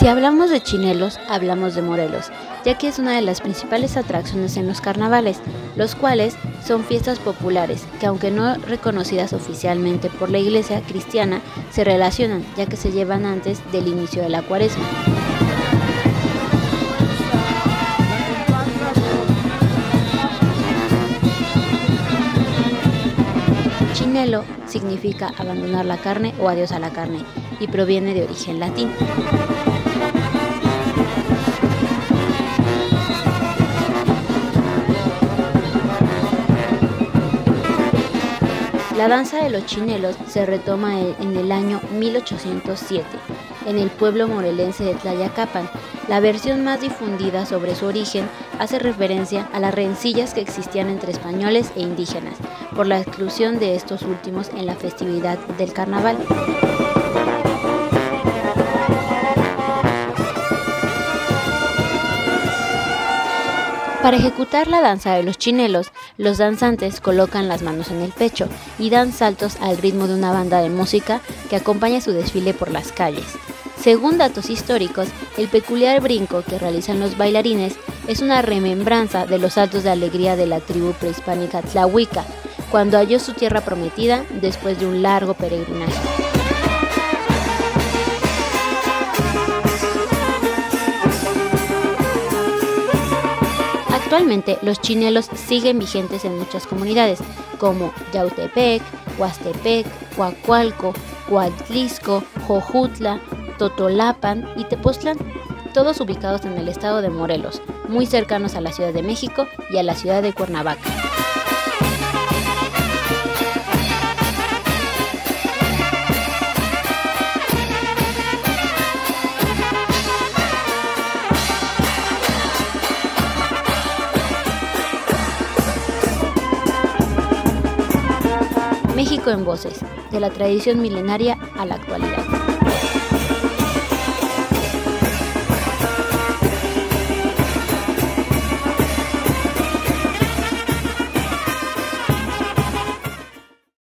Si hablamos de chinelos, hablamos de Morelos, ya que es una de las principales atracciones en los carnavales, los cuales son fiestas populares que aunque no reconocidas oficialmente por la iglesia cristiana, se relacionan ya que se llevan antes del inicio de la cuaresma. Chinelo significa abandonar la carne o adiós a la carne y proviene de origen latín. La danza de los chinelos se retoma en el año 1807 en el pueblo morelense de Tlayacapan. La versión más difundida sobre su origen hace referencia a las rencillas que existían entre españoles e indígenas por la exclusión de estos últimos en la festividad del carnaval. Para ejecutar la danza de los chinelos, los danzantes colocan las manos en el pecho y dan saltos al ritmo de una banda de música que acompaña su desfile por las calles. Según datos históricos, el peculiar brinco que realizan los bailarines es una remembranza de los saltos de alegría de la tribu prehispánica Tlahuica, cuando halló su tierra prometida después de un largo peregrinaje. Actualmente los chinelos siguen vigentes en muchas comunidades como Yautepec, Huastepec, Coacualco, Coatlisco, Jojutla, Totolapan y Tepoztlán, todos ubicados en el estado de Morelos, muy cercanos a la Ciudad de México y a la ciudad de Cuernavaca. México en Voces, de la tradición milenaria a la actualidad.